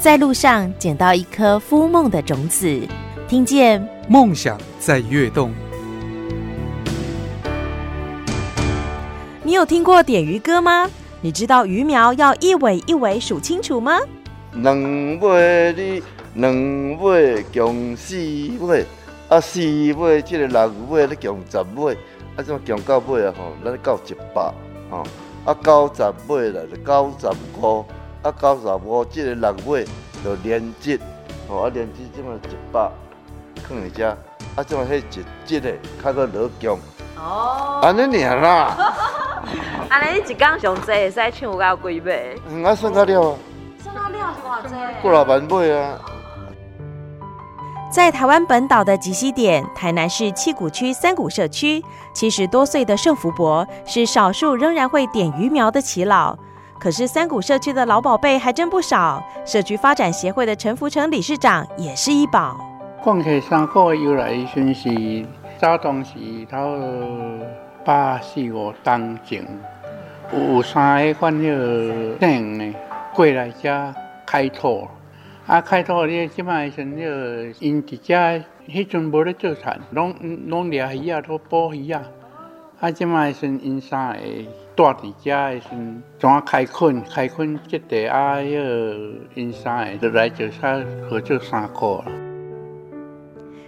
在路上捡到一颗孵梦的种子，听见梦想在跃动。你有听过点鱼歌吗？你知道鱼苗要一尾一尾数清楚吗？两尾你两尾共四尾，啊四尾即个六尾咧共十尾，啊怎共到尾啊吼，咱到一百吼，啊九十尾啦就九十五，啊九十五即个六尾就连接，吼啊连接即么一百，放伫遮，啊即么迄一节的较搁落强，哦，安尼尔啦。安尼一工上济会使唱有到几尾？嗯，啊算到了啊。算到了是偌济？过六万尾啊。在台湾本岛的极西点，台南市七股区三股社区，七十多岁的盛福伯是少数仍然会点鱼苗的耆老。可是三股社区的老宝贝还真不少，社区发展协会的陈福成理事长也是一宝。况且三股由来算是早当时头八四五当前。有三个款个店呢，过来遮开拓，啊开拓咧，即摆像个因伫遮，迄阵无咧做产，拢拢掠鱼啊，都捕鱼啊，啊即摆像因三个住伫遮诶时，怎开垦开垦即地啊，迄个因三个就来做啥合作三块。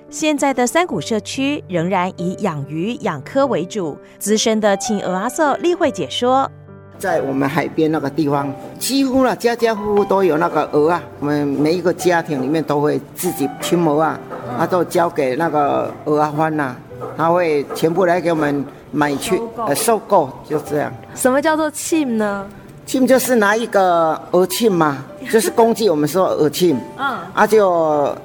现在的三股社区仍然以养鱼养科为主。资深的青鹅阿瑟例会解说，在我们海边那个地方，几乎了家家户户都有那个鹅啊。我们每一个家庭里面都会自己群鹅啊，他都交给那个鹅啊欢呐，他会全部来给我们买去呃收购，就这样。什么叫做庆呢？庆就是拿一个鹅庆嘛，就是公鸡，我们说鹅庆。嗯。啊，就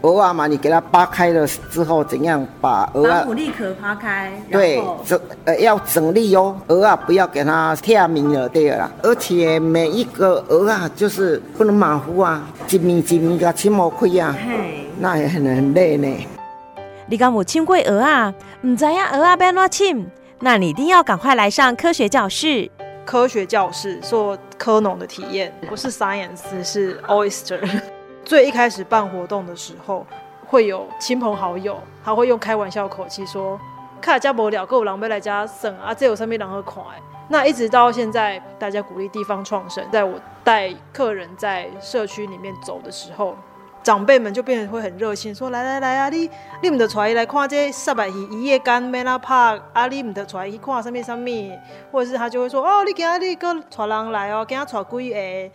鹅啊嘛，你给它扒开了之后，怎样把鹅啊？把牡蛎壳扒开。对，整呃要整粒哦，鹅啊不要给它跳明了对了。而且每一个鹅啊，就是不能马虎啊，一米一米个切毛亏啊。那也很很累呢。你刚母亲过鹅啊？唔知呀，鹅啊变哪庆？那你一定要赶快来上科学教室。科学教室做科农的体验，不是 science，是 oyster。最一开始办活动的时候，会有亲朋好友，他会用开玩笑口气说：“看家无聊，够狼狈来家省啊，这有上面狼和款。”那一直到现在，大家鼓励地方创生，在我带客人在社区里面走的时候。长辈们就变得会很热心，说来来来啊，你你们得出来来看这三百鱼一夜干没啦怕啊，你们得出来去看上面上面，或者是他就会说哦，你今日个带人来哦，今日带几个，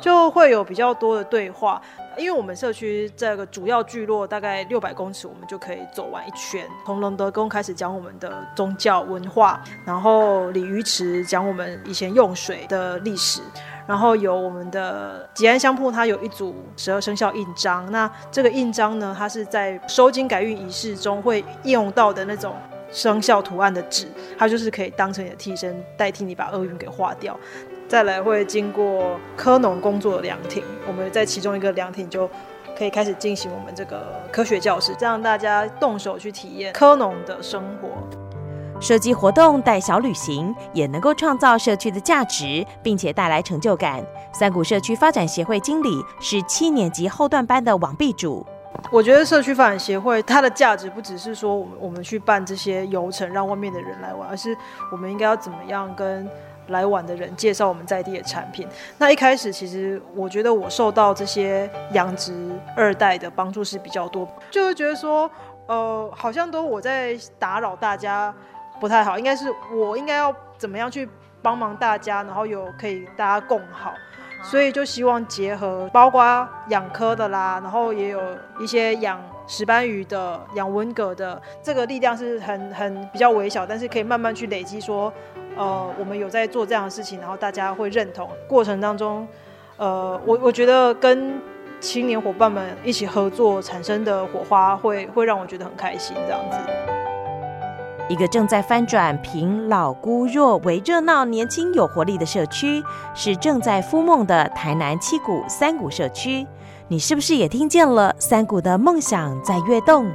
就会有比较多的对话。因为我们社区这个主要聚落大概六百公尺，我们就可以走完一圈。从龙德宫开始讲我们的宗教文化，然后鲤鱼池讲我们以前用水的历史。然后有我们的吉安香铺，它有一组十二生肖印章。那这个印章呢，它是在收金改运仪式中会用到的那种生肖图案的纸，它就是可以当成你的替身，代替你把厄运给化掉。再来会经过科农工作的凉亭，我们在其中一个凉亭就可以开始进行我们这个科学教室，这样大家动手去体验科农的生活。设计活动带小旅行，也能够创造社区的价值，并且带来成就感。三股社区发展协会经理是七年级后段班的王碧主。我觉得社区发展协会它的价值不只是说我们我们去办这些游程让外面的人来玩，而是我们应该要怎么样跟来玩的人介绍我们在地的产品。那一开始其实我觉得我受到这些养殖二代的帮助是比较多，就会觉得说呃好像都我在打扰大家。不太好，应该是我应该要怎么样去帮忙大家，然后有可以大家共好，所以就希望结合，包括养科的啦，然后也有一些养石斑鱼的、养文蛤的，这个力量是很很比较微小，但是可以慢慢去累积，说呃我们有在做这样的事情，然后大家会认同。过程当中，呃我我觉得跟青年伙伴们一起合作产生的火花，会会让我觉得很开心，这样子。一个正在翻转凭老孤弱为热闹、年轻有活力的社区，是正在孵梦的台南七股三股社区。你是不是也听见了三股的梦想在跃动？